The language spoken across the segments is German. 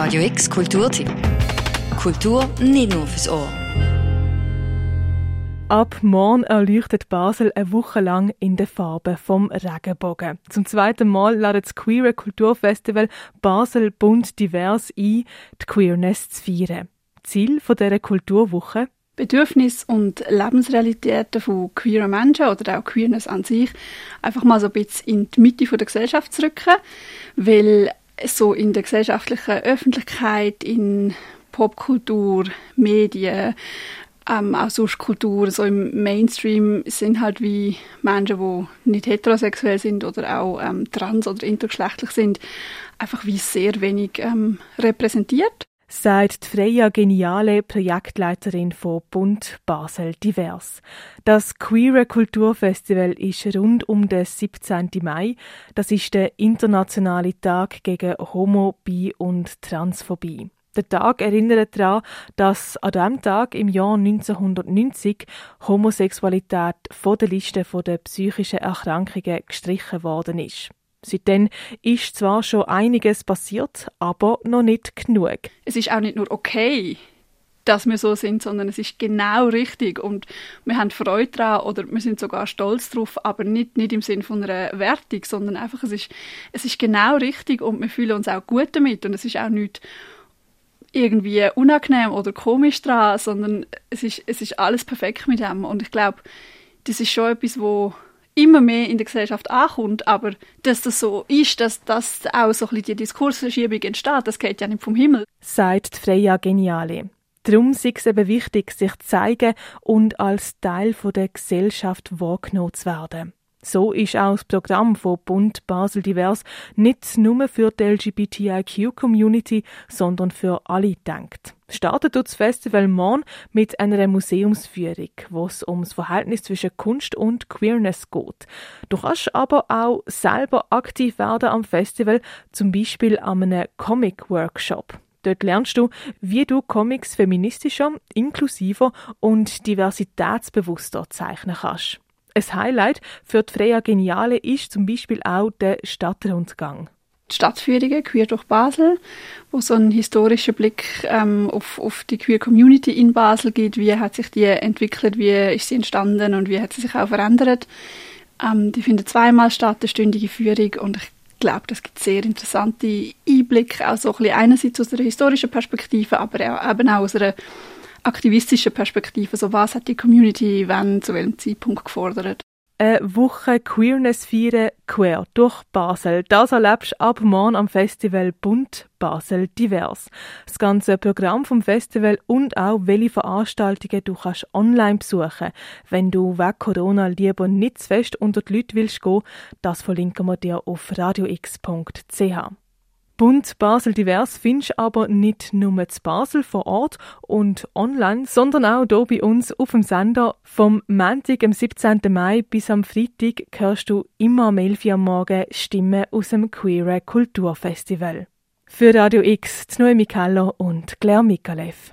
Radio X Kulturtipp. Kultur nicht nur fürs Ohr. Ab morgen erleuchtet Basel eine Woche lang in den Farben vom Regenbogen. Zum zweiten Mal ladet das Queer Kulturfestival Basel bunt divers ein, die Queerness zu feiern. Ziel dieser Kulturwoche Bedürfnisse und Lebensrealitäten von queeren Menschen oder auch Queerness an sich einfach mal so ein bisschen in die Mitte der Gesellschaft zu rücken, weil so in der gesellschaftlichen Öffentlichkeit, in Popkultur, Medien, ähm, auch sonst Kultur, so im Mainstream sind halt wie Menschen, die nicht heterosexuell sind oder auch ähm, trans- oder intergeschlechtlich sind, einfach wie sehr wenig ähm, repräsentiert sagt Freya Geniale, Projektleiterin von Bund Basel Divers. Das Queer Kulturfestival ist rund um den 17. Mai. Das ist der internationale Tag gegen Homo, Bi und Transphobie. Der Tag erinnert daran, dass an diesem Tag im Jahr 1990 Homosexualität von der Liste der psychischen Erkrankungen gestrichen worden ist. Seitdem ist zwar schon einiges passiert, aber noch nicht genug. Es ist auch nicht nur okay, dass wir so sind, sondern es ist genau richtig. Und wir haben Freude daran oder wir sind sogar stolz drauf, aber nicht, nicht im Sinne von einer Wertung, sondern einfach, es ist, es ist genau richtig und wir fühlen uns auch gut damit. Und es ist auch nicht irgendwie unangenehm oder komisch dran, sondern es ist, es ist alles perfekt mit dem. Und ich glaube, das ist schon etwas, wo immer mehr in der Gesellschaft ankommt, aber dass das so ist, dass das auch so ein bisschen die Diskursverschiebung entsteht, das geht ja nicht vom Himmel. Sagt Freya Geniale. Darum ist es eben wichtig, sich zu zeigen und als Teil der Gesellschaft wahrgenommen zu werden. So ist auch das Programm von Bund Basel Divers nicht nur für die LGBTIQ-Community, sondern für alle gedacht. Startet das Festival morgen mit einer Museumsführung, wo es um das Verhältnis zwischen Kunst und Queerness geht. Du kannst aber auch selber aktiv werden am Festival, zum Beispiel an einem Comic-Workshop. Dort lernst du, wie du Comics feministischer, inklusiver und diversitätsbewusster zeichnen kannst. Ein Highlight für die Freya Geniale ist zum Beispiel auch der Stadtrundgang. Die Stadtführungen Queer durch Basel, wo so ein historischer Blick ähm, auf, auf die Queer Community in Basel gibt. Wie hat sich die entwickelt, wie ist sie entstanden und wie hat sie sich auch verändert. Ähm, die findet zweimal statt, eine stündige Führung und ich glaube, das gibt sehr interessante Einblicke, auch so ein bisschen einerseits aus der historischen Perspektive, aber auch, eben auch aus einer aktivistische Perspektive. So was hat die Community wann, zu welchem Zeitpunkt gefordert? Eine Woche Queerness feiern quer durch Basel. Das erlebst du ab morgen am Festival Bund Basel Divers. Das ganze Programm vom Festival und auch welche Veranstaltungen du kannst online besuchen. Wenn du wegen Corona lieber nicht zu fest unter die Leute willst gehen, das verlinken wir dir auf radiox.ch. Bund Basel Divers findest aber nicht nur zu Basel vor Ort und online, sondern auch hier bei uns auf dem Sender. Vom Montag, am 17. Mai bis am Freitag hörst du immer am 11 Uhr Morgen Stimmen aus dem Queer Kulturfestival. Für Radio X, Noemi Keller und Claire Mikalev.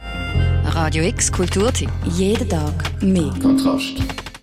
Radio X Kulturtipp. Jeden Tag mehr. Kontrast.